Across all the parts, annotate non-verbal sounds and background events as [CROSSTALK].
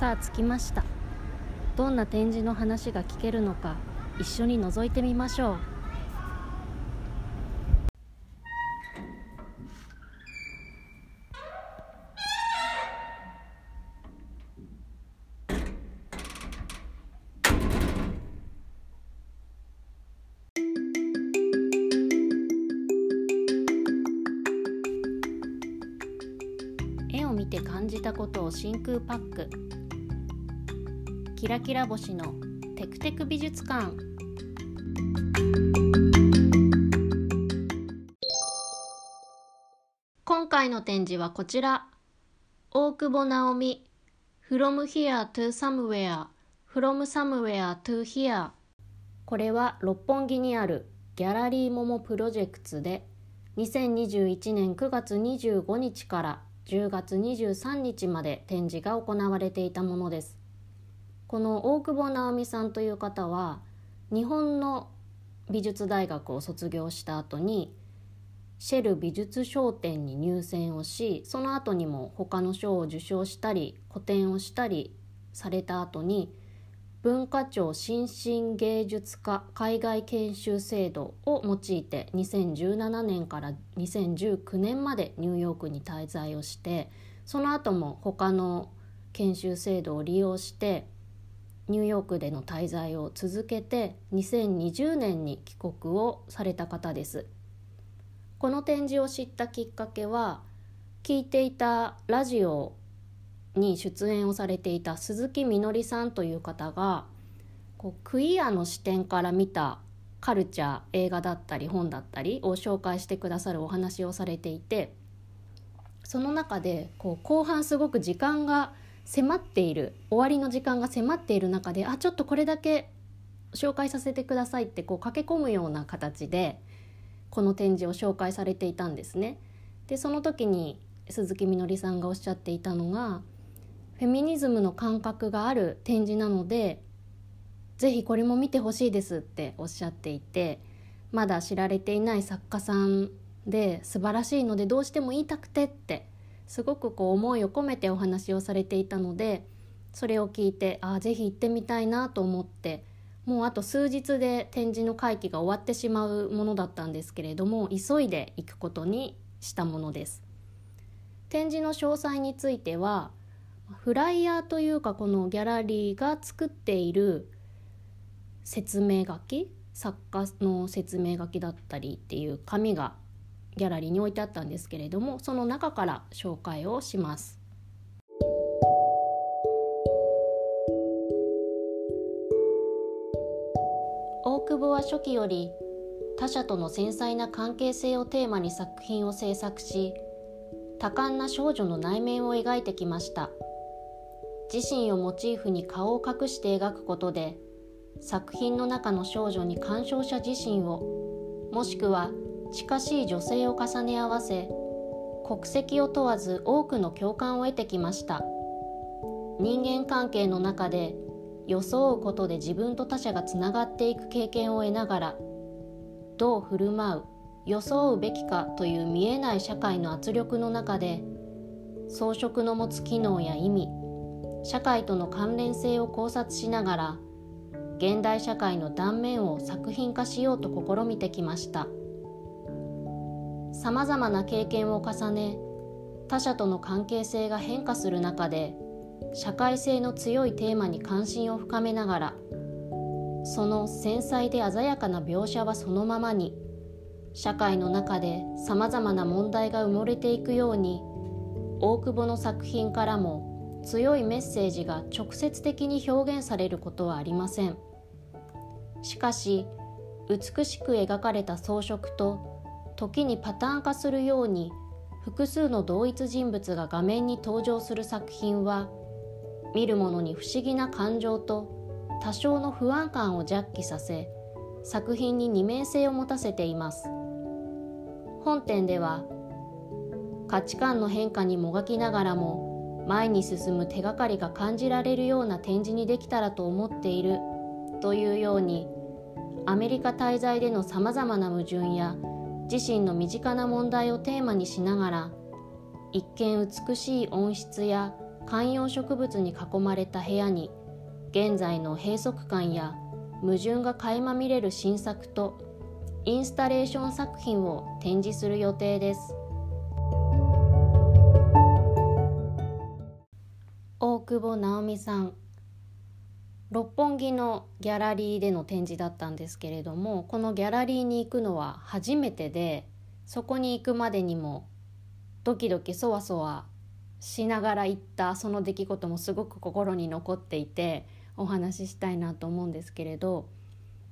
さあ着きました。どんな展示の話が聞けるのか一緒に覗いてみましょう。ラキラ星のテクテク美術館。今回の展示はこちら。大久保直美 From here to somewhere From somewhere to here これは六本木にあるギャラリーモモプロジェクツで2021年9月25日から10月23日まで展示が行われていたものです。この大久保直美さんという方は日本の美術大学を卒業した後にシェル美術商店に入選をしその後にも他の賞を受賞したり個展をしたりされた後に文化庁新進芸術家海外研修制度を用いて2017年から2019年までニューヨークに滞在をしてその後も他の研修制度を利用してニューヨークでの滞在を続けて2020年に帰国をされた方です。この展示を知ったきっかけは聞いていたラジオに出演をされていた鈴木みのりさんという方がこうクイアの視点から見たカルチャー映画だったり本だったりを紹介してくださるお話をされていてその中でこう後半すごく時間が迫っている終わりの時間が迫っている中であちょっとこれだけ紹介させてくださいってこう駆け込むような形でこの展示を紹介されていたんですね。でその時に鈴木みのりさんがおっしゃっていたのがフェミニズムの感覚がある展示なのでぜひこれも見てほしいですっておっしゃっていてまだ知られていない作家さんで素晴らしいのでどうしても言いたくてってすごくこう思いを込めてお話をされていたのでそれを聞いてああぜひ行ってみたいなと思ってもうあと数日で展示の会期が終わってしまうものだったんですけれども急いで行くことにしたものです。展示の詳細についてはフライヤーというかこのギャラリーが作っている説明書き作家の説明書きだったりっていう紙がギャラリーに置いてあったんですけれどもその中から紹介をします。大久保は初期より他者との繊細な関係性をテーマに作品を制作し多感な少女の内面を描いてきました自身をモチーフに顔を隠して描くことで作品の中の少女に鑑賞者自身をもしくは近しい女性を重ね合わせ国籍を問わず多くの共感を得てきました。人間関係の中で装うことで自分と他者がつながっていく経験を得ながらどう振る舞う装うべきかという見えない社会の圧力の中で装飾の持つ機能や意味社会との関連性を考察しながら現代社会の断面を作品化しようと試みてきました。さまざまな経験を重ね他者との関係性が変化する中で社会性の強いテーマに関心を深めながらその繊細で鮮やかな描写はそのままに社会の中でさまざまな問題が埋もれていくように大久保の作品からも強いメッセージが直接的に表現されることはありません。しかし美しく描かれた装飾と時にパターン化するように複数の同一人物が画面に登場する作品は見る者に不思議な感情と多少の不安感を弱気させ作品に二面性を持たせています。本展では価値観の変化にもがきながらも前に進む手がかりが感じられるような展示にできたらと思っているというようにアメリカ滞在でのさまざまな矛盾や自身の身近な問題をテーマにしながら一見美しい温室や観葉植物に囲まれた部屋に現在の閉塞感や矛盾が垣間見れる新作とインスタレーション作品を展示する予定です。大久保直美さん六本木のギャラリーでの展示だったんですけれどもこのギャラリーに行くのは初めてでそこに行くまでにもドキドキそわそわしながら行ったその出来事もすごく心に残っていてお話ししたいなと思うんですけれど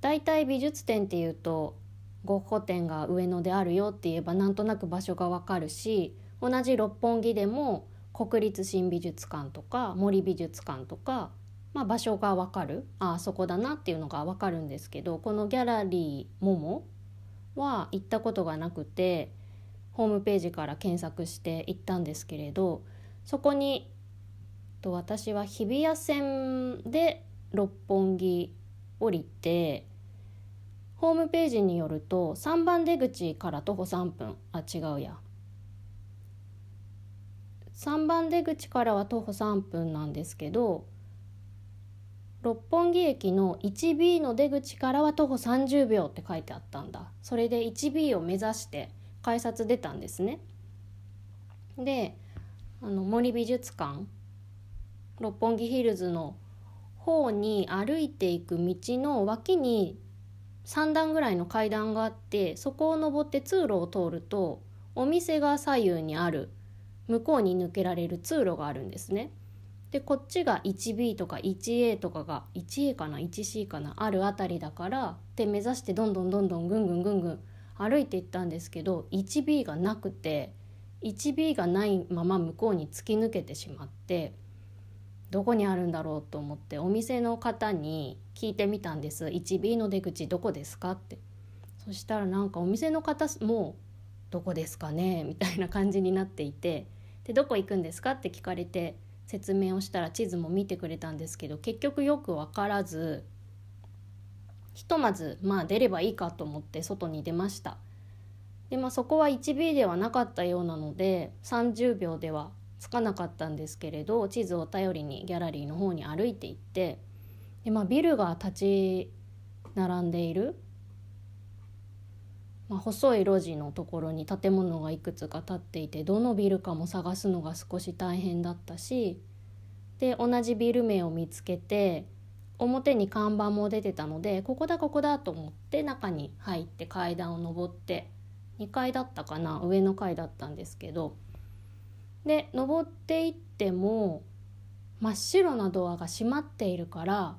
大体美術展っていうとゴッホ展が上野であるよって言えばなんとなく場所がわかるし同じ六本木でも国立新美術館とか森美術館とか、まあ、場所がわかる。ああそこだなっていうのがわかるんですけどこのギャラリー「モモ」は行ったことがなくてホームページから検索して行ったんですけれどそこにと私は日比谷線で六本木降りてホームページによると3番出口から徒歩3分。あ違うや。3番出口からは徒歩3分なんですけど六本木駅の 1B の出口からは徒歩30秒って書いてあったんだそれで 1B を目指して改札出たんですねであの森美術館六本木ヒルズの方に歩いていく道の脇に3段ぐらいの階段があってそこを登って通路を通るとお店が左右にある向こうに抜けられる通路があるんですね。でこっちが 1B とか 1A とかが 1A かな 1C かなあるあたりだからで目指してどんどんどんどんぐんぐんぐんぐん歩いていったんですけど 1B がなくて 1B がないまま向こうに突き抜けてしまってどこにあるんだろうと思ってお店の方に聞いてみたんです。1B の出口どこですかって。そしたらなんかお店の方もどこですかね？みたいな感じになっていてでどこ行くんですか？って聞かれて説明をしたら地図も見てくれたんですけど結局よく分からずひとまずまあ出ればいいかと思って外に出ました。でまあそこは 1B ではなかったようなので30秒ではつかなかったんですけれど地図を頼りにギャラリーの方に歩いていってで、まあ、ビルが立ち並んでいる、まあ、細い路地のところに建物がいくつか建っていてどのビルかも探すのが少し大変だったしで同じビル名を見つけて表に看板も出てたのでここだここだと思って中に入って階段を上って2階だったかな上の階だったんですけどで登っていっても真っ白なドアが閉まっているから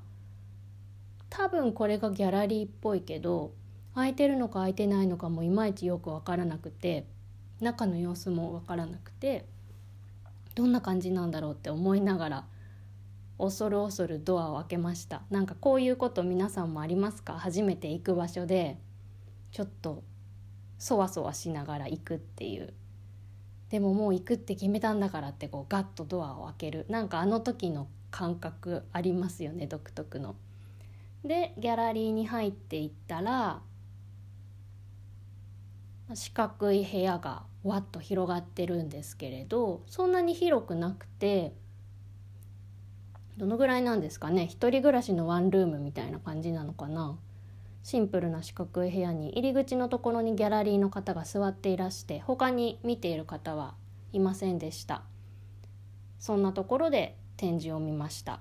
多分これがギャラリーっぽいけど開いてるのか開いてないのかもいまいちよく分からなくて中の様子も分からなくてどんな感じなんだろうって思いながら恐る恐るドアを開けましたなんかこういうこと皆さんもありますか初めて行く場所でちょっとそわそわしながら行くっていうでももう行くって決めたんだからってこうガッとドアを開けるなんかあの時の感覚ありますよね独特の。でギャラリーに入っていったら四角い部屋がわっと広がってるんですけれどそんなに広くなくてどのぐらいなんですかね？一人暮らしのワンルームみたいな感じなのかな？シンプルな四角い部屋に入り口のところにギャラリーの方が座っていらして他に見ている方はいませんでした。そんなところで展示を見ました。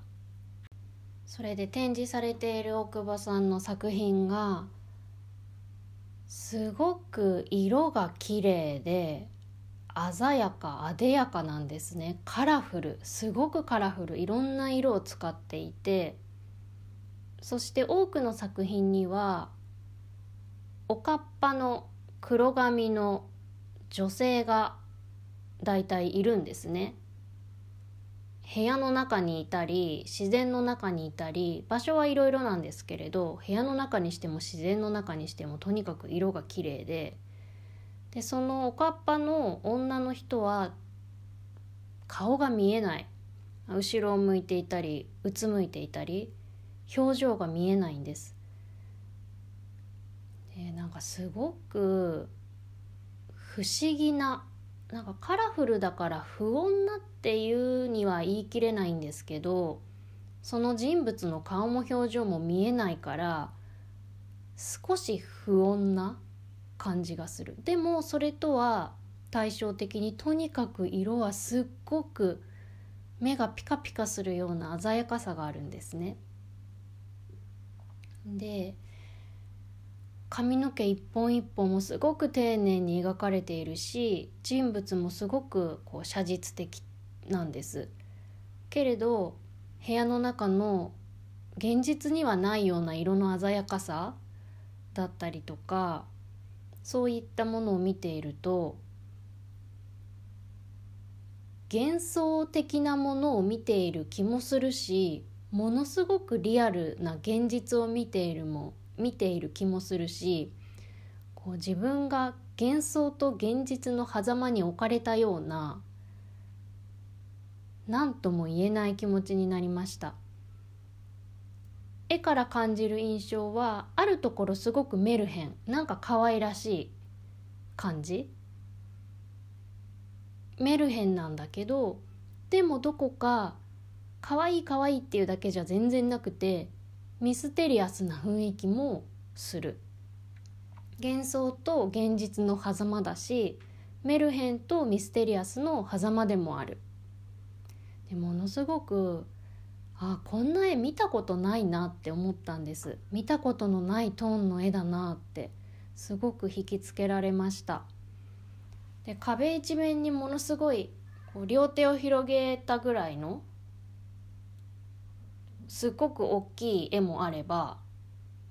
それで展示されている大久保さんの作品がすごく色が綺麗で鮮やかあでやかなんですねカラフルすごくカラフルいろんな色を使っていてそして多くの作品にはおかっぱの黒髪の女性が大体いるんですね。部屋の中にいたり自然の中にいたり場所はいろいろなんですけれど部屋の中にしても自然の中にしてもとにかく色が綺麗ででそのおかっぱの女の人は顔が見えない後ろを向いていたりうつむいていたり表情が見えないんです。でなんかすごく不思議ななんかカラフルだから不穏なっていうには言い切れないんですけどその人物の顔も表情も見えないから少し不穏な感じがするでもそれとは対照的にとにかく色はすっごく目がピカピカするような鮮やかさがあるんですね。で髪の毛一本一本もすごく丁寧に描かれているし人物もすごくこう写実的なんです。けれど部屋の中の現実にはないような色の鮮やかさだったりとかそういったものを見ていると幻想的なものを見ている気もするしものすごくリアルな現実を見ているも見ている気もするしこう自分が幻想と現実の狭間に置かれたような何とも言えない気持ちになりました。絵から感じる印象はあるところすごくメルヘンなんか可愛らしい感じ。メルヘンなんだけどでもどこか可愛い可愛いっていうだけじゃ全然なくてミステリアスな雰囲気もする。幻想と現実の狭間だしメルヘンとミステリアスの狭間でもある。でものすごくあこんな絵見たことないなって思ったんです。見たことのないトーンの絵だなってすごく引きつけられました。で壁一面にものすごいこう両手を広げたぐらいのすっごく大きい絵もあれば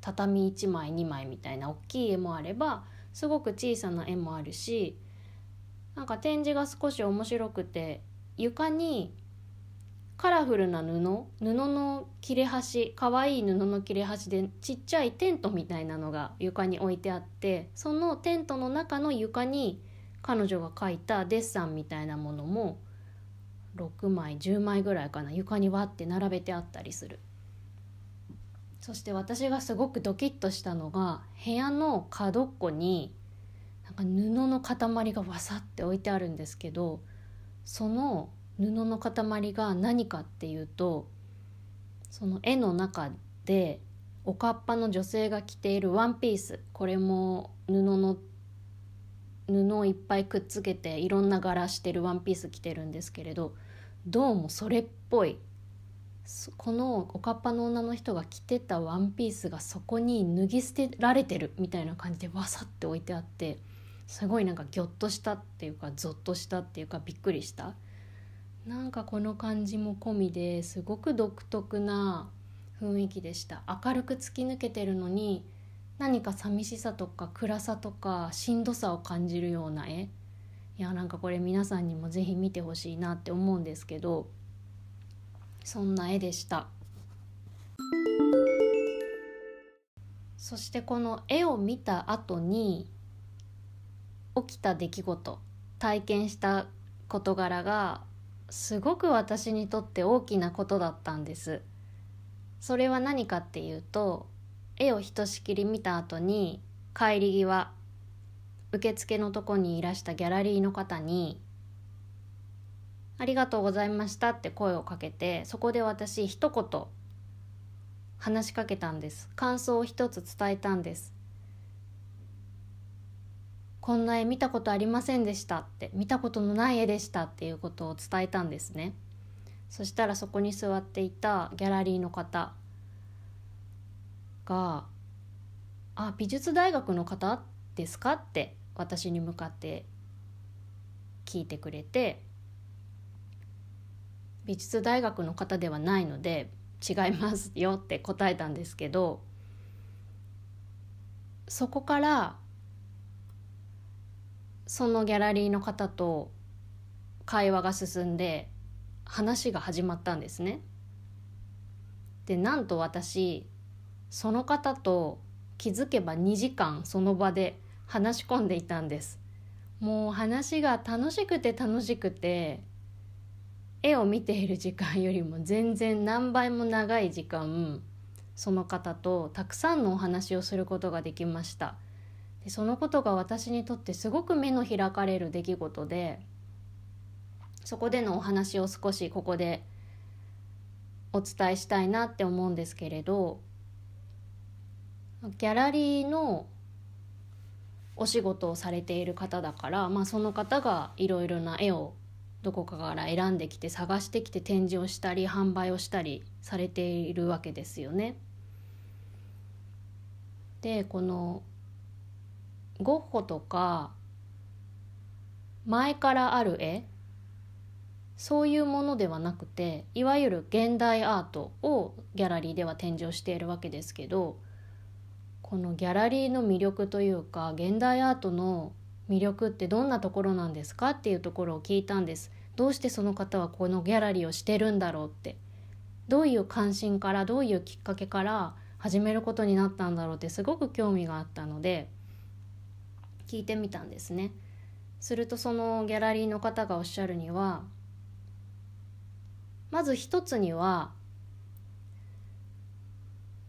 畳1枚2枚みたいな大きい絵もあればすごく小さな絵もあるしなんか展示が少し面白くて床にカラフルな布布の切れ端かわいい布の切れ端でちっちゃいテントみたいなのが床に置いてあってそのテントの中の床に彼女が描いたデッサンみたいなものも6枚10枚ぐらいかな。床にわって並べてあったりする。そして私がすごくドキッとしたのが部屋の角っこになんか布の塊がわさって置いてあるんですけどその布の塊が何かっていうとその絵の中でおかっぱの女性が着ているワンピース。これも布の布をいっぱいくっつけていろんな柄してるワンピース着てるんですけれどどうもそれっぽい。このおかっぱの女の人が着てたワンピースがそこに脱ぎ捨てられてるみたいな感じでわさって置いてあってすごいなんかギョッとしたっていうかゾッとしたっていうかびっくりした。なんかこの感じも込みですごく独特な雰囲気でした。明るく突き抜けてるのに何か寂しさとか暗さとかしんどさを感じるような絵。いやなんかこれ皆さんにも是非見てほしいなって思うんですけどそんな絵でした。そしてこの絵を見た後に起きた出来事体験した事柄がすごく私にとって大きなことだったんです。それは何かっていうと絵をひとしきり見た後に帰り際受付のとこにいらしたギャラリーの方に「ありがとうございました」って声をかけてそこで私一言話しかけたんです。感想を一つ伝えたんですこんな絵見たことありませんでしたって見たことのない絵でしたっていうことを伝えたんですね。そしたらそこに座っていたギャラリーの方が「あ美術大学の方ですか?」って私に向かって聞いてくれて美術大学の方ではないので違いますよって答えたんですけどそこからそのギャラリーの方と会話が進んで話が始まったんですね。でなんと私その方と気づけば2時間その場で話し込んでいたんです。もう話が楽しくて楽しくて絵を見ている時間よりも全然何倍も長い時間その方とたくさんのお話をすることができました。でそのことが私にとってすごく目の開かれる出来事でそこでのお話を少しここでお伝えしたいなって思うんですけれどギャラリーのお仕事をされている方だから、まあ、その方がいろいろな絵をどこかから選んできて探してきて展示をしたり販売をしたりされているわけですよね。でこのゴッホとか前からある絵そういうものではなくていわゆる現代アートをギャラリーでは展示をしているわけですけどこのギャラリーの魅力というか現代アートの魅力ってどんなところなんですかっていうところを聞いたんです。どうしてその方はこのギャラリーをしてるんだろうって。どういう関心からどういうきっかけから始めることになったんだろうってすごく興味があったので聞いてみたんですね。するとそのギャラリーの方がおっしゃるにはまず一つには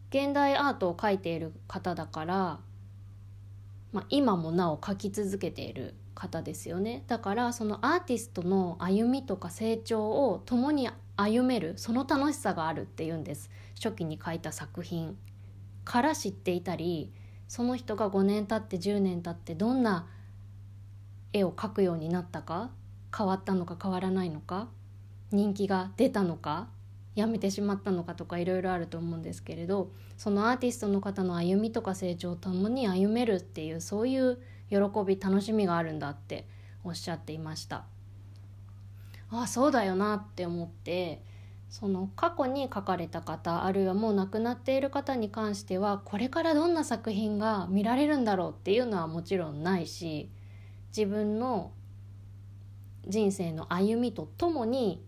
現代アートを描いている方だから、まあ、今もなお描き続けている方ですよね。だからそのアーティストの歩みとか成長を共に歩めるその楽しさがあるっていうんです。初期に描いた作品。から知っていたりその人が5年経って10年経ってどんな絵を描くようになったか変わったのか変わらないのか人気が出たのかやめてしまったのかとかいろいろあると思うんですけれどそのアーティストの方の歩みとか成長を共に歩めるっていうそういう喜び楽しみがあるんだっておっしゃっていました。ああそうだよなって思ってその過去に書かれた方あるいはもう亡くなっている方に関してはこれからどんな作品が見られるんだろうっていうのはもちろんないし自分の人生の歩みとともに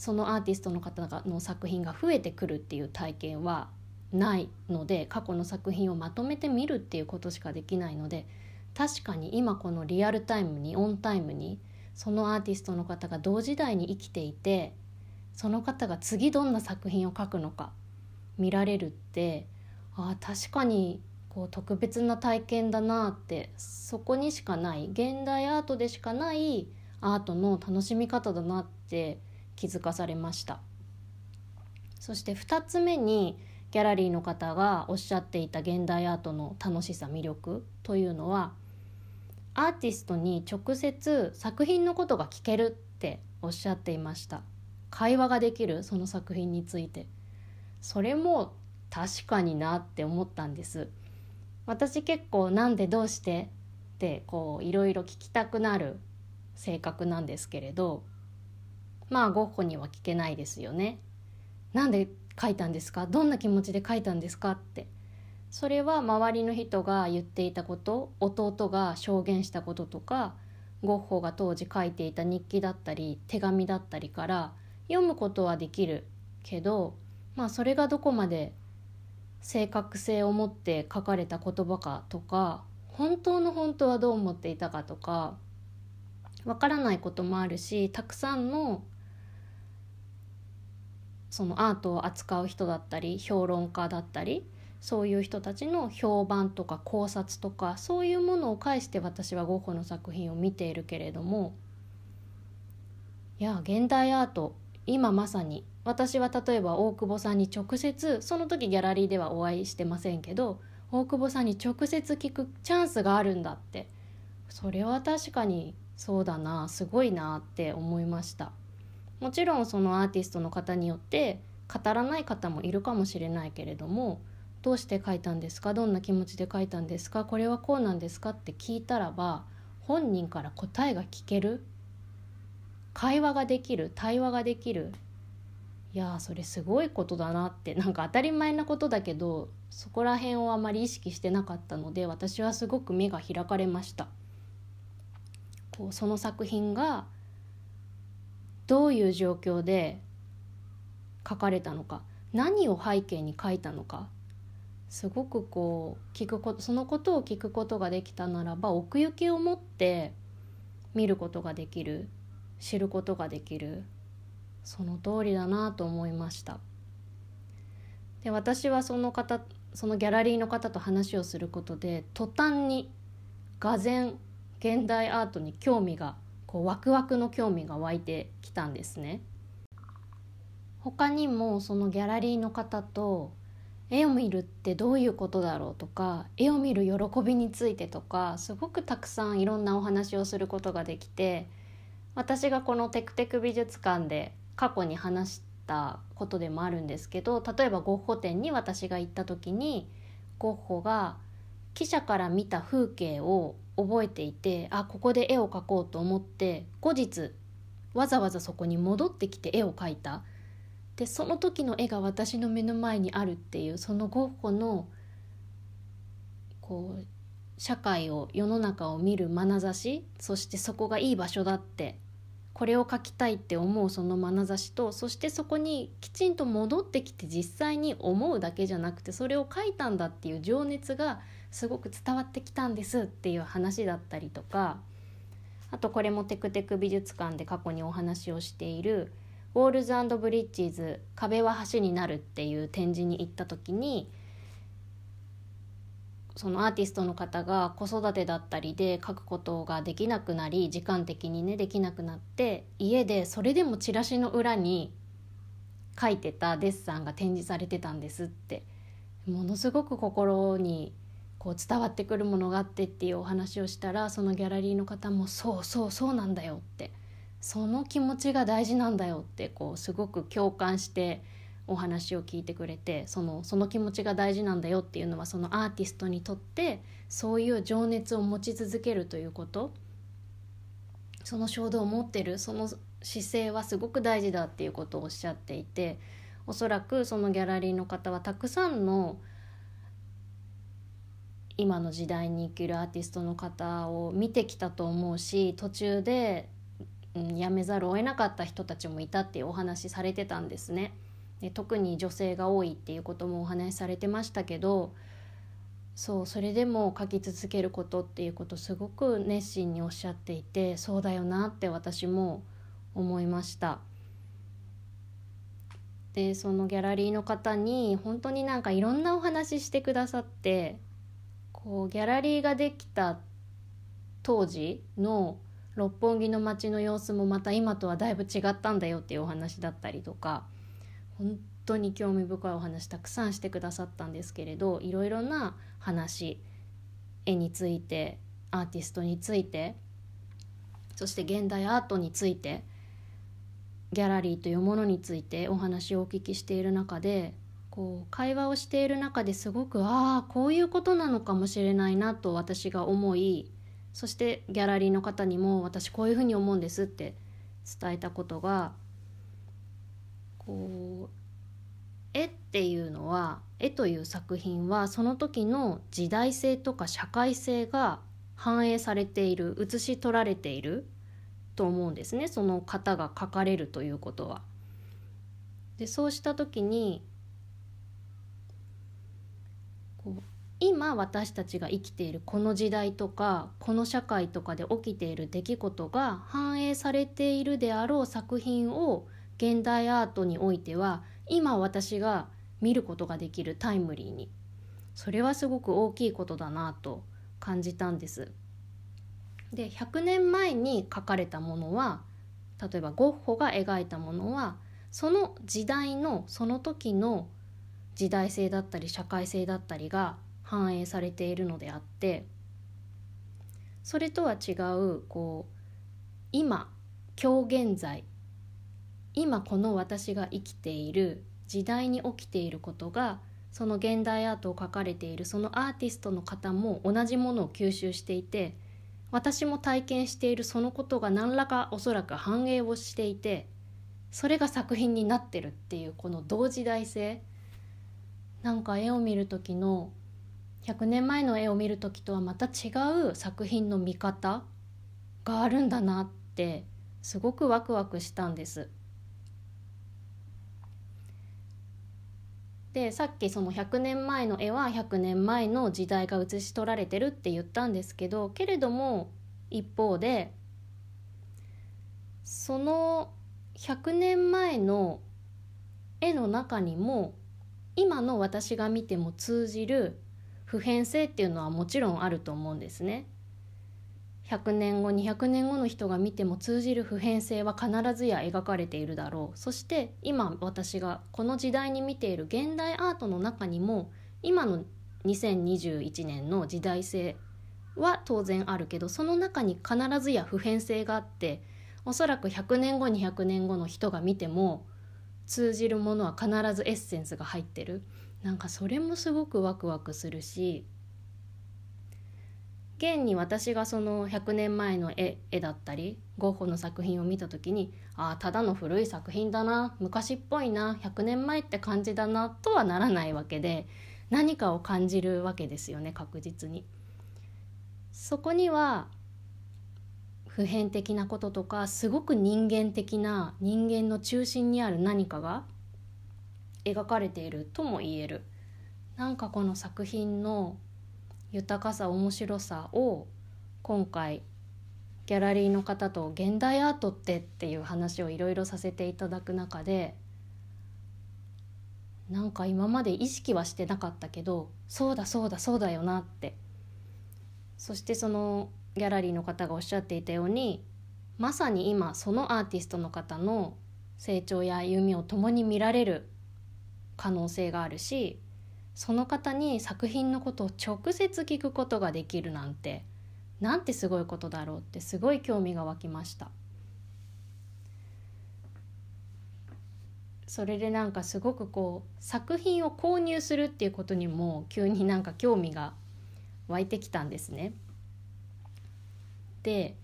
そのアーティストの方の作品が増えてくるっていう体験はないので過去の作品をまとめて見るっていうことしかできないので確かに今このリアルタイムにオンタイムにそのアーティストの方が同時代に生きていてその方が次どんな作品を描くのか見られるってあ確かにこう特別な体験だなってそこにしかない現代アートでしかないアートの楽しみ方だなって気づかされました。そして2つ目にギャラリーの方がおっしゃっていた現代アートの楽しさ魅力というのはアーティストに直接作品のことが聞けるっておっしゃっていました。会話ができるその作品について。それも確かになって思ったんです。私結構なんでどうしてってこういろいろ聞きたくなる性格なんですけれどまあゴッホには聞けないですよね。なんで書いたんですか？どんな気持ちで書いたんですかってそれは周りの人が言っていたこと弟が証言したこととかゴッホが当時書いていた日記だったり手紙だったりから読むことはできるけどまあそれがどこまで正確性を持って書かれた言葉かとか本当の本当はどう思っていたかとかわからないこともあるしたくさんのそのアートを扱う人だったり評論家だったりそういう人たちの評判とか考察とかそういうものを介して私はゴッホの作品を見ているけれどもいや現代アート今まさに私は例えば大久保さんに直接その時ギャラリーではお会いしてませんけど大久保さんに直接聞くチャンスがあるんだってそれは確かにそうだなすごいなって思いました。もちろんそのアーティストの方によって語らない方もいるかもしれないけれどもどうして書いたんですか？どんな気持ちで書いたんですか？これはこうなんですか？って聞いたらば本人から答えが聞ける。会話ができる対話ができる。いやそれすごいことだなって。なんか当たり前なことだけどそこら辺をあまり意識してなかったので私はすごく目が開かれました。こうその作品がどういう状況で書かれたのか何を背景に書いたのかすごくこう聞くことそのことを聞くことができたならば奥行きを持って見ることができる知ることができるその通りだなと思いました。で私はその方そのギャラリーの方と話をすることで途端にがぜん現代アートに興味がこうワクワクの興味が湧いてきたんですね。他にもそのギャラリーの方と絵を見るってどういうことだろうとか絵を見る喜びについてとかすごくたくさんいろんなお話をすることができて私がこのテクテク美術館で過去に話したことでもあるんですけど例えばゴッホ展に私が行った時にゴッホが記者から見た風景を覚えていてあここで絵を描こうと思って後日わざわざそこに戻ってきて絵を描いた。でその時の絵が私の目の前にあるっていうそのゴッホのこう社会を世の中を見る眼差しそしてそこがいい場所だってこれを描きたいって思うその眼差しとそしてそこにきちんと戻ってきて実際に思うだけじゃなくてそれを描いたんだっていう情熱がすごく伝わってきたんですっていう話だったりとかあとこれもテクテク美術館で過去にお話をしているウォールズブリッジズ壁は橋になるっていう展示に行った時にそのアーティストの方が子育てだったりで書くことができなくなり時間的にねできなくなって家でそれでもチラシの裏に書いてたデッサンが展示されてたんですってものすごく心にこう伝わってくるものがあってっていうお話をしたらそのギャラリーの方も「そうそうそうなんだよ」ってその気持ちが大事なんだよってこうすごく共感してお話を聞いてくれてそのその気持ちが大事なんだよっていうのはそのアーティストにとってそういう情熱を持ち続けるということその衝動を持ってるその姿勢はすごく大事だっていうことをおっしゃっていておそらくそのギャラリーの方はたくさんの今の時代に生きるアーティストの方を見てきたと思うし途中で、辞めざるを得なかった人たちもいたってお話しされてたんですね。で特に女性が多いっていうこともお話しされてましたけどそうそれでも書き続けることっていうことすごく熱心におっしゃっていてそうだよなって私も思いました。でそのギャラリーの方に本当になんかいろんなお話ししてくださってこうギャラリーができた当時の六本木の街の様子もまた今とはだいぶ違ったんだよっていうお話だったりとか本当に興味深いお話たくさんしてくださったんですけれどいろいろな話絵についてアーティストについてそして現代アートについてギャラリーというものについてお話をお聞きしている中でこう会話をしている中ですごくああこういうことなのかもしれないなと私が思いそしてギャラリーの方にも私こういうふうに思うんですって伝えたことがこう絵っていうのは絵という作品はその時の時代性とか社会性が反映されている写し取られていると思うんですねその方が描かれるということは。でそうした時にこう今私たちが生きているこの時代とかこの社会とかで起きている出来事が反映されているであろう作品を現代アートにおいては今私が見ることができるタイムリーにそれはすごく大きいことだなと感じたんです。で100年前に描かれたものは例えばゴッホが描いたものはその時代のその時の時代性だったり社会性だったりが反映されているのであってそれとは違うこう今今日現在今この私が生きている時代に起きていることがその現代アートを描かれているそのアーティストの方も同じものを吸収していて私も体験しているそのことが何らかおそらく反映をしていてそれが作品になってるっていうこの同時代性なんか絵を見る時の100年前の絵を見る時とはまた違う作品の見方があるんだなってすごくワクワクしたんです。でさっきその100年前の絵は100年前の時代が写し取られてるって言ったんですけどけれども一方でその100年前の絵の中にも今の私が見ても通じる普遍性っていうのはもちろんあると思うんですね。100年後200年後の人が見ても通じる普遍性は必ずや描かれているだろうそして今私がこの時代に見ている現代アートの中にも今の2021年の時代性は当然あるけどその中に必ずや普遍性があっておそらく100年後200年後の人が見ても通じるものは必ずエッセンスが入ってるなんかそれもすごくワクワクするし現に私がその100年前の絵絵だったりゴッホの作品を見た時にああただの古い作品だな昔っぽいな100年前って感じだなとはならないわけで何かを感じるわけですよね確実に。そこには普遍的なこととかすごく人間的な人間の中心にある何かが描かれているとも言える。なんかこの作品の豊かさ面白さを今回ギャラリーの方と現代アートってっていう話をいろいろさせていただく中でなんか今まで意識はしてなかったけどそうだそうだそうだよなってそしてそのギャラリーの方がおっしゃっていたようにまさに今そのアーティストの方の成長や歩みを共に見られる可能性があるしその方に作品のことを直接聞くことができるなんてなんてすごいことだろうってすごい興味が湧きましたそれでなんかすごくこう作品を購入するっていうことにも急になんか興味が湧いてきたんですね。で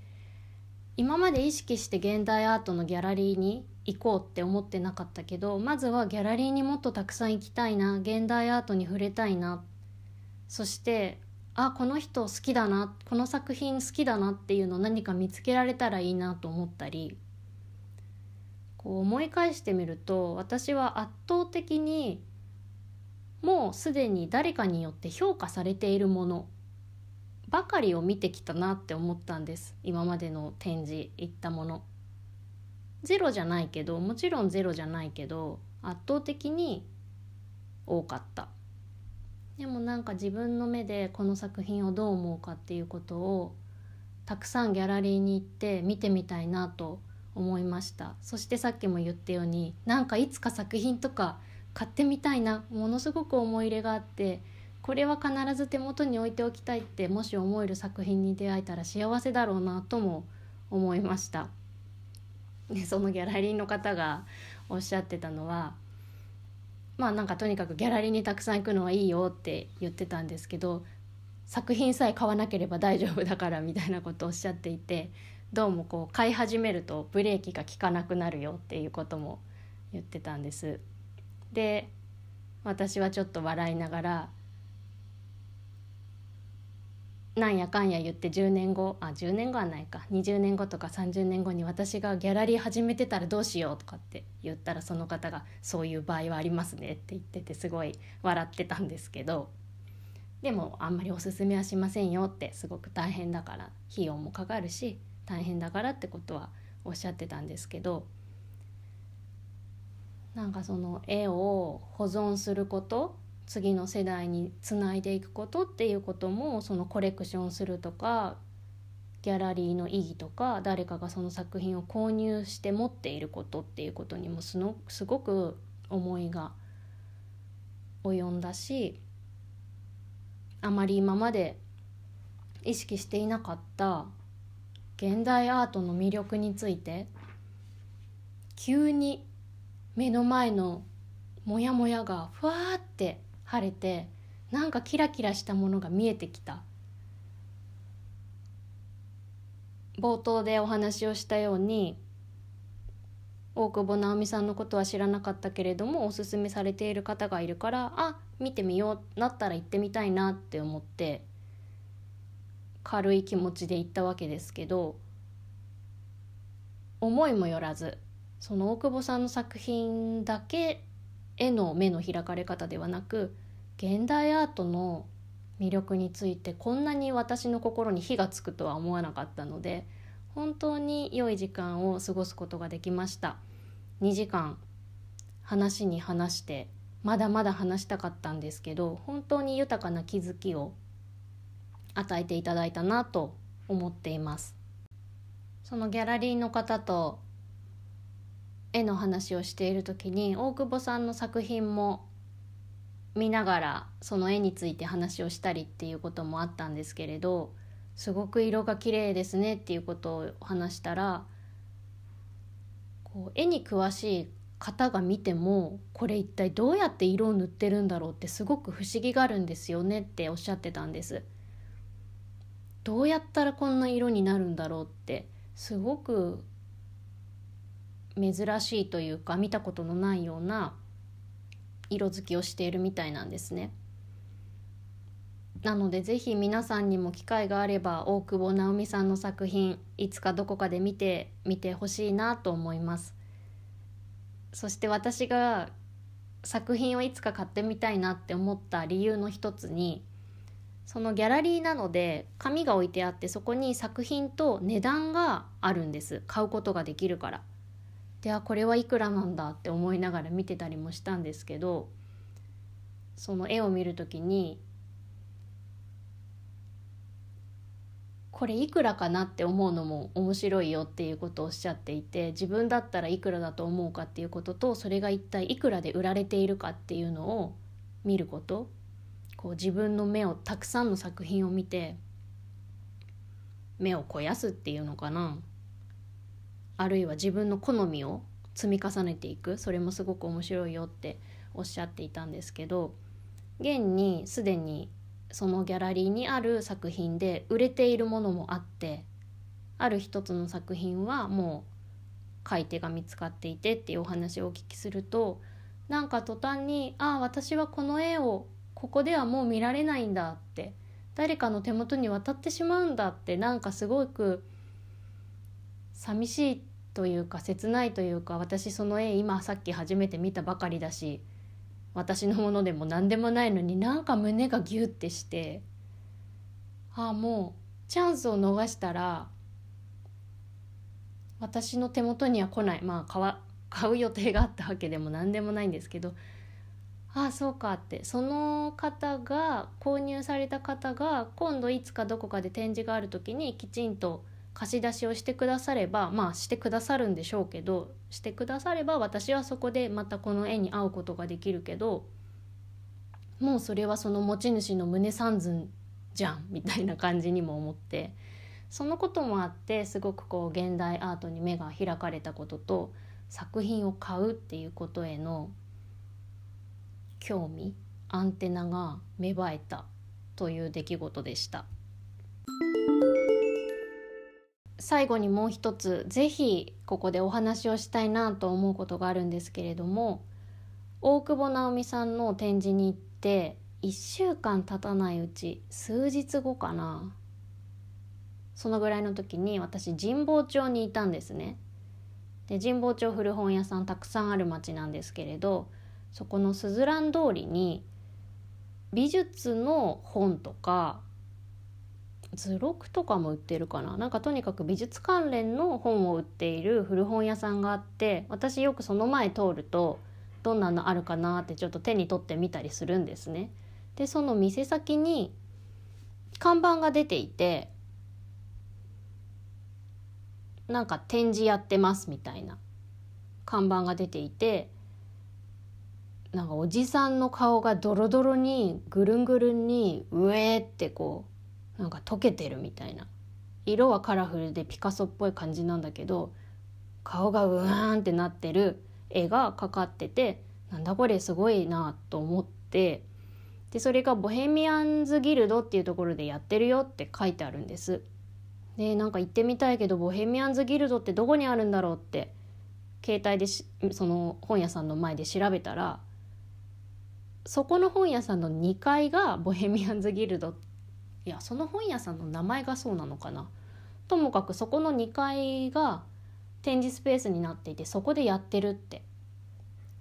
今まで意識して現代アートのギャラリーに行こうって思ってなかったけどまずはギャラリーにもっとたくさん行きたいな現代アートに触れたいな。そしてあこの人好きだなこの作品好きだなっていうのを何か見つけられたらいいなと思ったりこう思い返してみると私は圧倒的にもうすでに誰かによって評価されているもの。ばかりを見てきたなって思ったんです。今までの展示行ったもの。ゼロじゃないけどもちろんゼロじゃないけど圧倒的に多かった。でもなんか自分の目でこの作品をどう思うかっていうことをたくさんギャラリーに行って見てみたいなと思いました。そしてさっきも言ったようになんかいつか作品とか買ってみたいなものすごく思い入れがあってこれは必ず手元に置いておきたいってもし思える作品に出会えたら幸せだろうなとも思いました。でそのギャラリーの方がおっしゃってたのはまあなんかとにかくギャラリーにたくさん行くのはいいよって言ってたんですけど作品さえ買わなければ大丈夫だからみたいなことをおっしゃっていてどうもこう買い始めるとブレーキが効かなくなるよっていうことも言ってたんです。で私はちょっと笑いながらなんやかんや言って10年後あ10年後はないか。20年後とか30年後に私がギャラリー始めてたらどうしようとかって言ったらその方が「そういう場合はありますね」って言っててすごい笑ってたんですけど。でもあんまりおすすめはしませんよってすごく大変だから費用もかかるし大変だからってことはおっしゃってたんですけど。なんかその絵を保存すること次の世代につないでいくことっていうこともそのコレクションするとかギャラリーの意義とか誰かがその作品を購入して持っていることっていうことにもすのすごく思いが及んだしあまり今まで意識していなかった現代アートの魅力について急に目の前のモヤモヤがふわーって晴れてなんかキラキラしたものが見えてきた。冒頭でお話をしたように大久保直美さんのことは知らなかったけれどもおすすめされている方がいるからあ見てみようなったら行ってみたいなって思って軽い気持ちで行ったわけですけど思いもよらずその大久保さんの作品だけへの目の開かれ方ではなく現代アートの魅力についてこんなに私の心に火がつくとは思わなかったので本当に良い時間を過ごすことができました。2時間話に話してまだまだ話したかったんですけど本当に豊かな気づきを与えていただいたなと思っています。そのギャラリーの方と絵の話をしている時に大久保さんの作品も見ながらその絵について話をしたりっていうこともあったんですけれどすごく色が綺麗ですねっていうことを話したらこう絵に詳しい方が見てもこれ一体どうやって色を塗ってるんだろうってすごく不思議があるんですよねっておっしゃってたんです。どうやったらこんな色になるんだろうってすごく珍しいというか見たことのないような色付きをしているみたいなんですね。なのでぜひ皆さんにも機会があれば大久保直美さんの作品いつかどこかで見てみてほしいなと思います。そして私が作品をいつか買ってみたいなって思った理由の一つにそのギャラリーなので紙が置いてあってそこに作品と値段があるんです買うことができるから。であこれはいくらなんだって思いながら見てたりもしたんですけどその絵を見る時にこれいくらかなって思うのも面白いよっていうことをおっしゃっていて自分だったらいくらだと思うかっていうこととそれが一体いくらで売られているかっていうのを見ること。こう自分の目をたくさんの作品を見て目を肥やすっていうのかな。あるいは自分の好みを積み重ねていく。それもすごく面白いよっておっしゃっていたんですけど現にすでにそのギャラリーにある作品で売れているものもあってある一つの作品はもう買い手が見つかっていてっていうお話をお聞きするとなんか途端に「ああ私はこの絵をここではもう見られないんだ」って誰かの手元に渡ってしまうんだってなんかすごく寂しいというか切ないというか私その絵今さっき初めて見たばかりだし私のものでも何でもないのになんか胸がギュッてしてああもうチャンスを逃したら私の手元には来ない。まあ買わ買う予定があったわけでも何でもないんですけどああそうかって。その方が購入された方が今度いつかどこかで展示がある時にきちんと貸し出しをしてくださればまあしてくださるんでしょうけどしてくだされば私はそこでまたこの絵に会うことができるけどもうそれはその持ち主の胸三寸じゃんみたいな感じにも思ってそのこともあってすごくこう現代アートに目が開かれたことと作品を買うっていうことへの興味アンテナが芽生えたという出来事でした。最後にもう一つ是非ここでお話をしたいなと思うことがあるんですけれども大久保直美さんの展示に行って1週間経たないうち数日後かなそのぐらいの時に私神保町にいたんですね。で神保町古本屋さんたくさんある町なんですけれどそこのすずらん通りに美術の本とか図録とかも売ってるかななんかとにかく美術関連の本を売っている古本屋さんがあって私よくその前通るとどんなのあるかなってちょっと手に取ってみたりするんですね。でその店先に看板が出ていてなんか展示やってますみたいな看板が出ていてなんかおじさんの顔がドロドロにぐるんぐるんに上ってこうなんか溶けてるみたいな色はカラフルでピカソっぽい感じなんだけど顔がうわーんってなってる絵がかかっててなんだこれすごいなと思ってでそれが「ボヘミアンズ・ギルド」っていうところでやってるよって書いてあるんです。でなんか行ってみたいけどボヘミアンズ・ギルドってどこにあるんだろうって携帯でその本屋さんの前で調べたらそこの本屋さんの2階がボヘミアンズ・ギルドっいやその本屋さんの名前がそうなのかな。ともかくそこの2階が展示スペースになっていてそこでやってるって。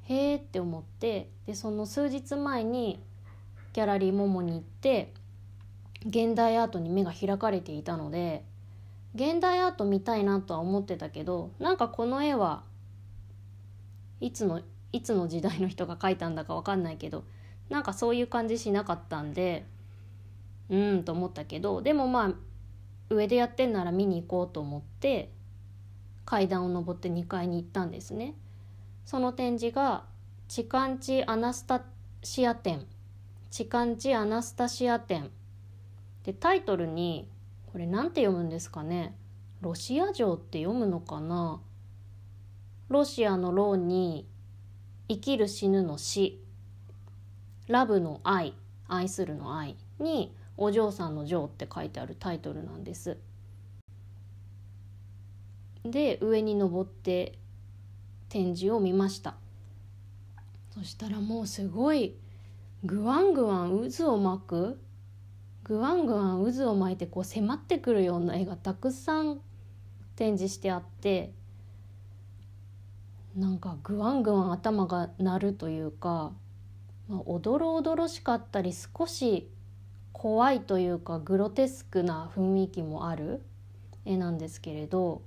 へえって思ってでその数日前にギャラリーモモに行って現代アートに目が開かれていたので現代アート見たいなとは思ってたけどなんかこの絵はいつのいつの時代の人が描いたんだか分かんないけどなんかそういう感じしなかったんでうんと思ったけどでもまあ上でやってんなら見に行こうと思って階段を上って2階に行ったんですね。その展示が「チカンチ・アナスタシア展」「チカンチ・アナスタシア展」でタイトルにこれなんて読むんですかね。ロシア城って読むのかな。ロシアのロに生きる死ぬの死。ラブの愛。愛するの愛。にお嬢さんの嬢って書いてあるタイトルなんです。で上に登って展示を見ましたそしたらもうすごいぐわんぐわん渦を巻くぐわんぐわん渦を巻いてこう迫ってくるような絵がたくさん展示してあってなんかぐわんぐわん頭が鳴るというか、まあ、おどろおどろしかったり少し怖いというかグロテスクな雰囲気もある絵なんですけれど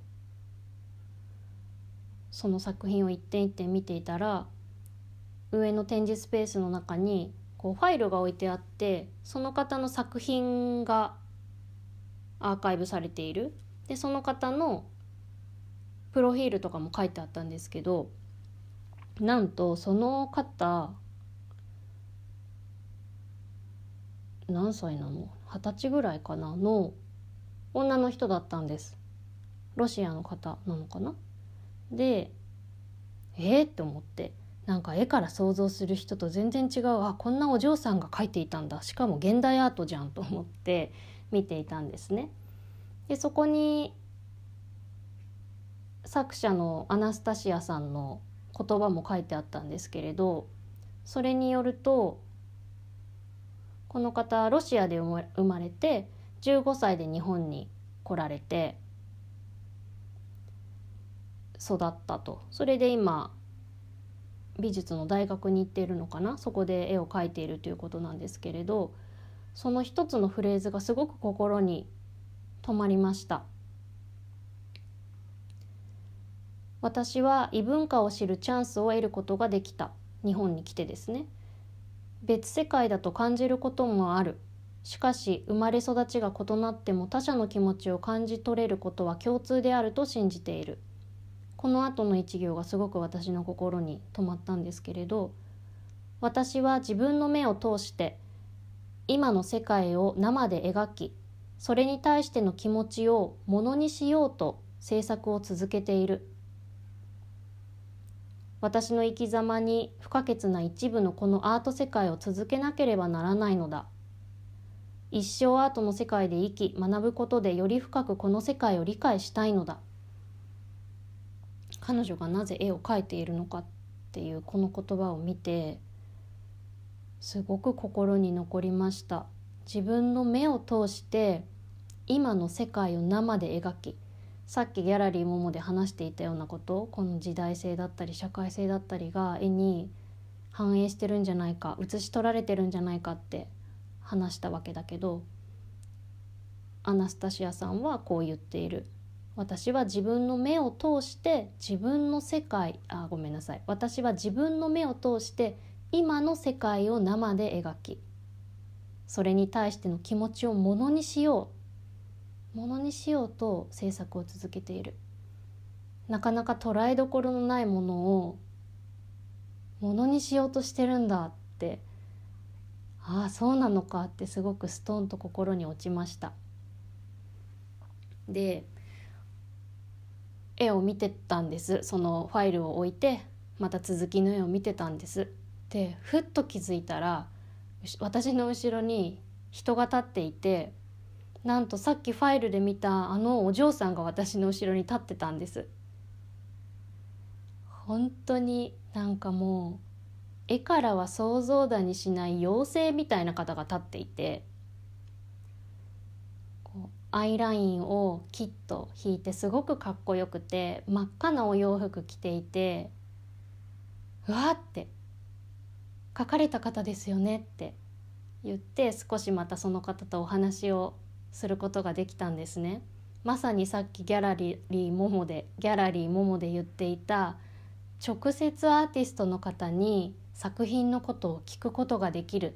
その作品を一点一点見ていたら上の展示スペースの中にこうファイルが置いてあってその方の作品がアーカイブされている。でその方のプロフィールとかも書いてあったんですけどなんとその方何歳なの？二十歳ぐらいかな？の女の人だったんです。ロシアの方なのかな？でえー、って思ってなんか絵から想像する人と全然違う。あこんなお嬢さんが描いていたんだ。しかも現代アートじゃんと思って見ていたんですね。でそこに作者のアナスタシアさんの言葉も書いてあったんですけれどそれによるとこの方ロシアで生まれて15歳で日本に来られて育ったと。それで今美術の大学に行っているのかな？そこで絵を描いているということなんですけれどその一つのフレーズがすごく心に留まりました。私は異文化を知るチャンスを得ることができた。日本に来てですね。別世界だと感じることもある。しかし生まれ育ちが異なっても他者の気持ちを感じ取れることは共通であると信じている。この後の一行がすごく私の心に留まったんですけれど私は自分の目を通して今の世界を生で描きそれに対しての気持ちをものにしようと制作を続けている。私の生き様に不可欠な一部のこのアート世界を続けなければならないのだ。一生アートの世界で生き学ぶことでより深くこの世界を理解したいのだ。彼女がなぜ絵を描いているのかっていうこの言葉を見てすごく心に残りました。自分の目を通して今の世界を生で描きさっきギャラリーモモで話していたようなことこの時代性だったり社会性だったりが絵に反映してるんじゃないか写し取られてるんじゃないかって話したわけだけどアナスタシアさんはこう言っている。私は自分の目を通して自分の世界あごめんなさい。私は自分の目を通して今の世界を生で描きそれに対しての気持ちをものにしようものにしようと制作を続けている。なかなか捉えどころのないものをものにしようとしてるんだってああそうなのかってすごくストンと心に落ちました。で絵を見てたんです。そのファイルを置いてまた続きの絵を見てたんです。でふっと気づいたら私の後ろに人が立っていてなんとさっきファイルで見たあのお嬢さんが私の後ろに立ってたんです。本当になんかもう絵からは想像だにしない妖精みたいな方が立っていてアイラインをキッと引いてすごくかっこよくて真っ赤なお洋服着ていてうわって書かれた方ですよねって言って少しまたその方とお話をすることができたんですね。まさにさっきギャラリーモモでギャラリーモモで言っていた直接アーティストの方に作品のことを聞くことができる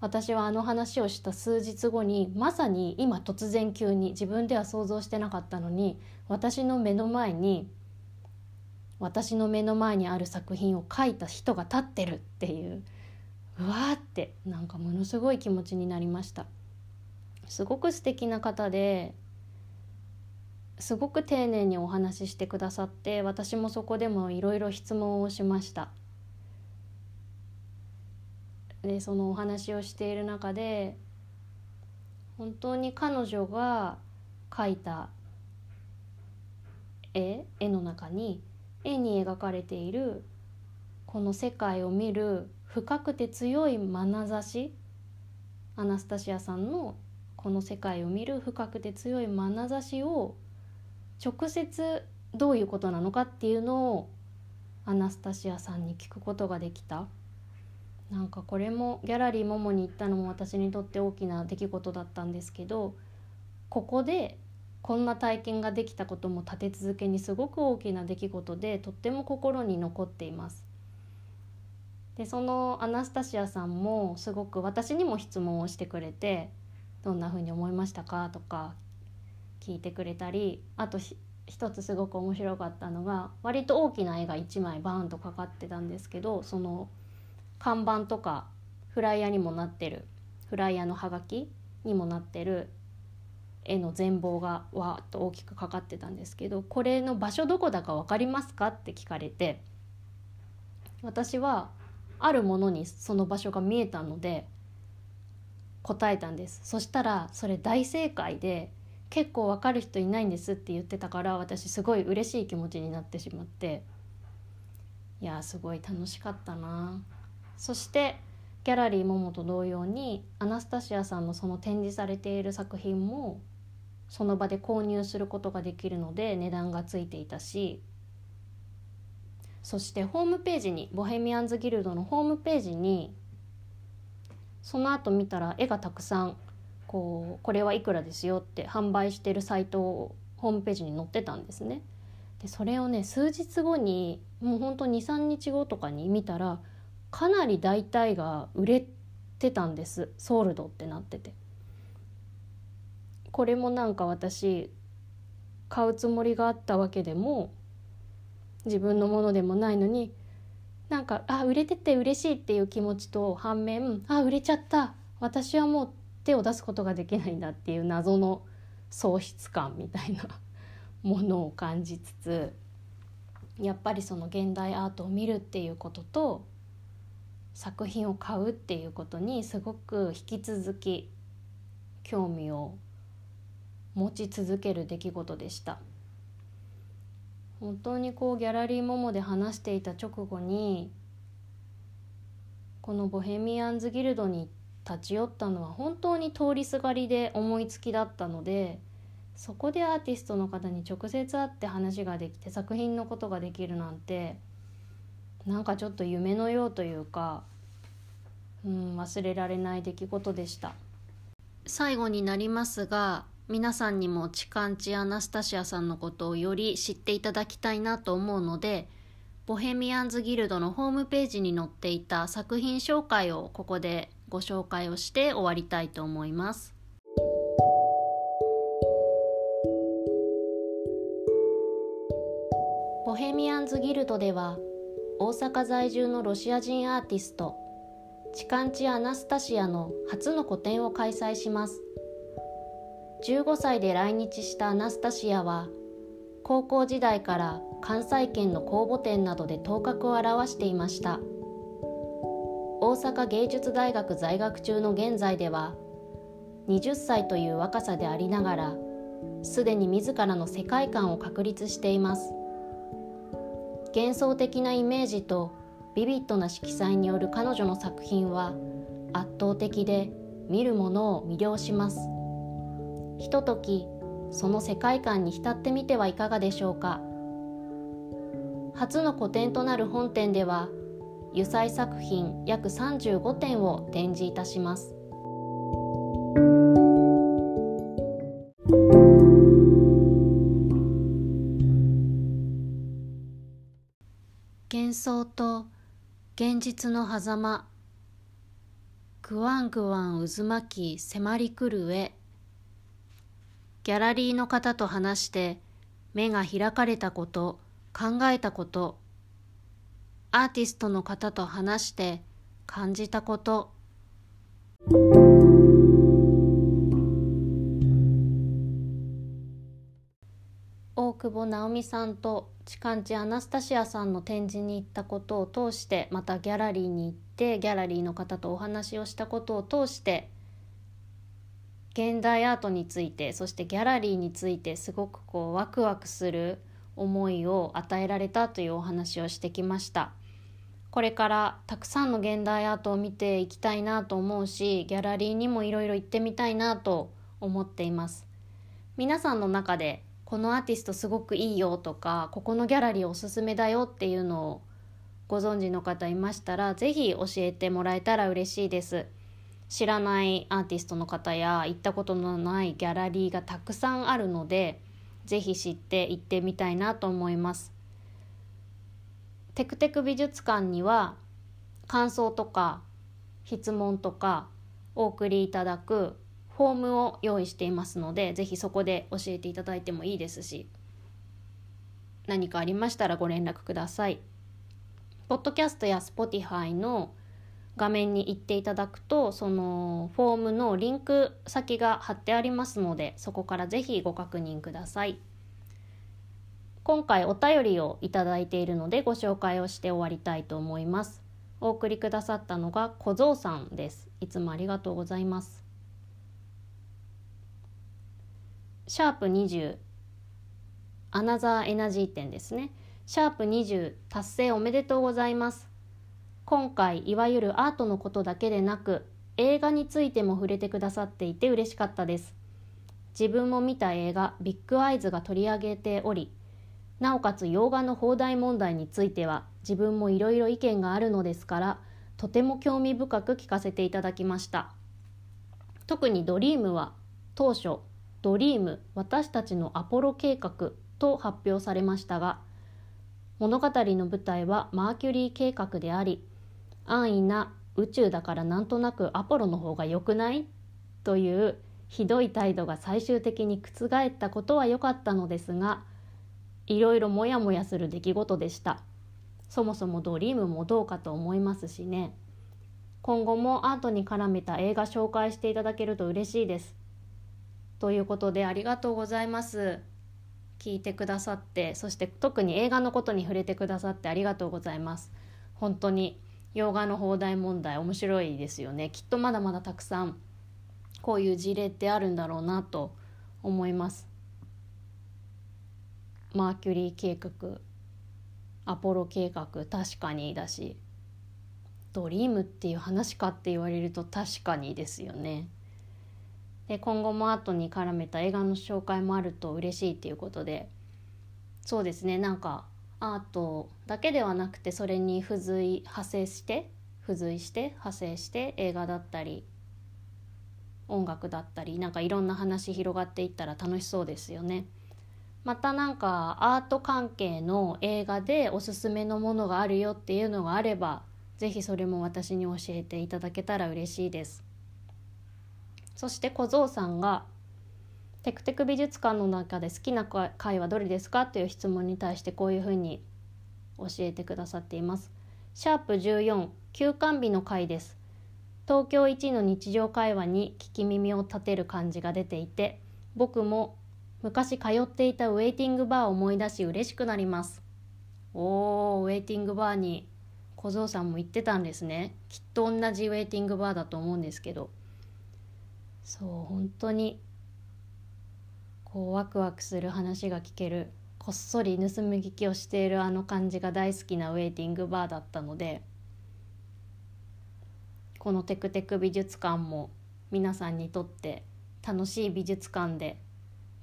私はあの話をした数日後にまさに今突然急に自分では想像してなかったのに私の目の前に私の目の前にある作品を描いた人が立ってるっていううわーってなんかものすごい気持ちになりましたすごく素敵な方ですごく丁寧にお話ししてくださって私もそこでもいろいろ質問をしました。でそのお話をしている中で本当に彼女が描いた絵絵の中に絵に描かれているこの世界を見る深くて強い眼差しアナスタシアさんのこの世界を見る深くて強い眼差しを直接どういうことなのかっていうのをアナスタシアさんに聞くことができたなんかこれもギャラリーももに行ったのも私にとって大きな出来事だったんですけどここでこんな体験ができたことも立て続けにすごく大きな出来事でとっても心に残っています。でそのアナスタシアさんもすごく私にも質問をしてくれて「どんな風に思いましたか?」とか聞いてくれたりあと一つすごく面白かったのが割と大きな絵が1枚バーンとかかってたんですけどその看板とかフライヤーにもなってるフライヤーのハガキにもなってる絵の全貌がわーっと大きくかかってたんですけどこれの場所どこだか分かりますか？って聞かれて私はあるものにその場所が見えたので答えたんです。そしたらそれ大正解で結構分かる人いないんですって言ってたから私すごい嬉しい気持ちになってしまっていやすごい楽しかったな。そしてギャラリーモモと同様にアナスタシアさんのその展示されている作品もその場で購入することができるので値段がついていたしそしてホームページにボヘミアンズギルドのホームページにその後見たら絵がたくさんこうこれはいくらですよって販売してるサイトをホームページに載ってたんですね。でそれをね数日後にもうほんと23日後とかに見たらかなり大体が売れてたんですソールドってなってて。これもなんか私買うつもりがあったわけでも自分のものでもないのになんかあ売れてて嬉しいっていう気持ちと反面あ売れちゃった。私はもう手を出すことができないんだっていう謎の喪失感みたいな [LAUGHS] ものを感じつつやっぱりその現代アートを見るっていうことと作品を買うっていうことにすごく引き続き興味を持ち続ける出来事でした。本当にこうギャラリーモモで話していた直後にこの「ボヘミアンズ・ギルド」に立ち寄ったのは本当に通りすがりで思いつきだったのでそこでアーティストの方に直接会って話ができて作品のことができるなんてなんかちょっと夢のようというか、うん、忘れられない出来事でした。最後になりますが皆さんにもチカンチアナスタシアさんのことをより知っていただきたいなと思うのでボヘミアンズギルドのホームページに載っていた作品紹介をここでご紹介をして終わりたいと思います。ボヘミアンズギルドでは大阪在住のロシア人アーティストチカンチ・アナスタシアの初の個展を開催します15歳で来日したアナスタシアは高校時代から関西圏の公募展などで頭角を現していました。大阪芸術大学在学中の現在では20歳という若さでありながらすでに自らの世界観を確立しています。幻想的なイメージとビビッドな色彩による彼女の作品は圧倒的で見る者を魅了します。ひとときその世界観に浸ってみてはいかがでしょうか。初の個展となる本展では油彩作品約35点を展示いたします。幻想と現実の狭間。ぐわんぐわん渦巻き迫り来る絵。ギャラリーの方と話して目が開かれたこと考えたことアーティストの方と話して感じたこと。大久保直美さんとチカンチアナスタシアさんの展示に行ったことを通してまたギャラリーに行ってギャラリーの方とお話をしたことを通して現代アートについてそしてギャラリーについてすごくこうワクワクする思いを与えられたというお話をしてきました。これからたくさんの現代アートを見ていきたいなと思うしギャラリーにもいろいろ行ってみたいなと思っています。皆さんの中でこのアーティストすごくいいよとかここのギャラリーおすすめだよっていうのをご存知の方いましたら是非教えてもらえたら嬉しいです。知らないアーティストの方や行ったことのないギャラリーがたくさんあるのでぜひ知って行ってみたいなと思います。テクテク美術館には感想とか質問とかお送りいただくフォームを用意していますのでぜひそこで教えていただいてもいいですし何かありましたらご連絡ください。ポッドキャストや Spotify の画面に行っていただくとそのフォームのリンク先が貼ってありますのでそこからぜひご確認ください。今回お便りをいただいているのでご紹介をして終わりたいと思います。お送りくださったのが小僧さんです。いつもありがとうございます。シャープ20アナザーエナジー展ですね。シャープ20達成おめでとうございます。今回いわゆるアートのことだけでなく映画についても触れてくださっていて嬉しかったです。自分も見た映画ビッグアイズが取り上げておりなおかつ洋画の放題問題については自分もいろいろ意見があるのですからとても興味深く聞かせていただきました。特にドリームは当初ドリーム私たちのアポロ計画と発表されましたが物語の舞台はマーキュリー計画であり安易な宇宙だからなんとなくアポロの方が良くないというひどい態度が最終的に覆ったことは良かったのですがいろいろモヤモヤする出来事でした。そもそもドリームもどうかと思いますしね。今後もアートに絡めた映画紹介していただけると嬉しいです。ということでありがとうございます。聞いてくださってそして特に映画のことに触れてくださってありがとうございます。本当に洋画の放題問題面白いですよね。きっとまだまだたくさんこういう事例ってあるんだろうなと思います。マーキュリー計画アポロ計画確かにだしドリームっていう話かって言われると確かにですよね。で今後も後に絡めた映画の紹介もあると嬉しいっていうことでそうですね。なんかアートだけではなくてそれに付随派生して付随して派生して映画だったり音楽だったりなんかいろんな話広がっていったら楽しそうですよね。またなんかアート関係の映画でおすすめのものがあるよっていうのがあれば是非それも私に教えていただけたら嬉しいです。そして小僧さんがテクテク美術館の中で好きな回はどれですか？という質問に対してこういうふうに教えてくださっています。シャープ14休館日の回です。東京一の日常会話に聞き耳を立てる感じが出ていて僕も昔通っていたウェイティングバーを思い出し嬉しくなりますおーウェイティングバーに小僧さんも行ってたんですねきっと同じウェイティングバーだと思うんですけどそう本当にこうワクワクする話が聞けるこっそり盗み聞きをしているあの感じが大好きなウェイティングバーだったのでこのテクテク美術館も皆さんにとって楽しい美術館で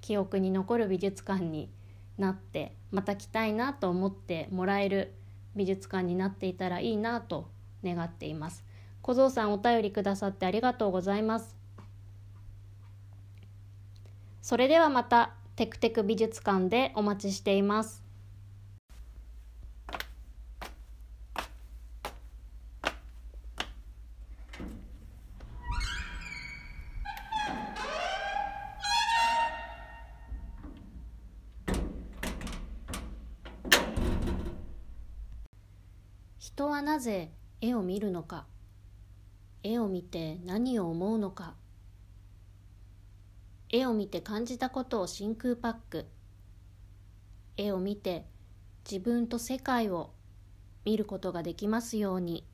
記憶に残る美術館になってまた来たいなと思ってもらえる美術館になっていたらいいなと願っています。小僧さんお便りくださってありがとうございます。それではまたテクテク美術館でお待ちしています。人はなぜ絵を見るのか。絵を見て何を思うのか。絵を見て感じたことを真空パック絵を見て自分と世界を見ることができますように。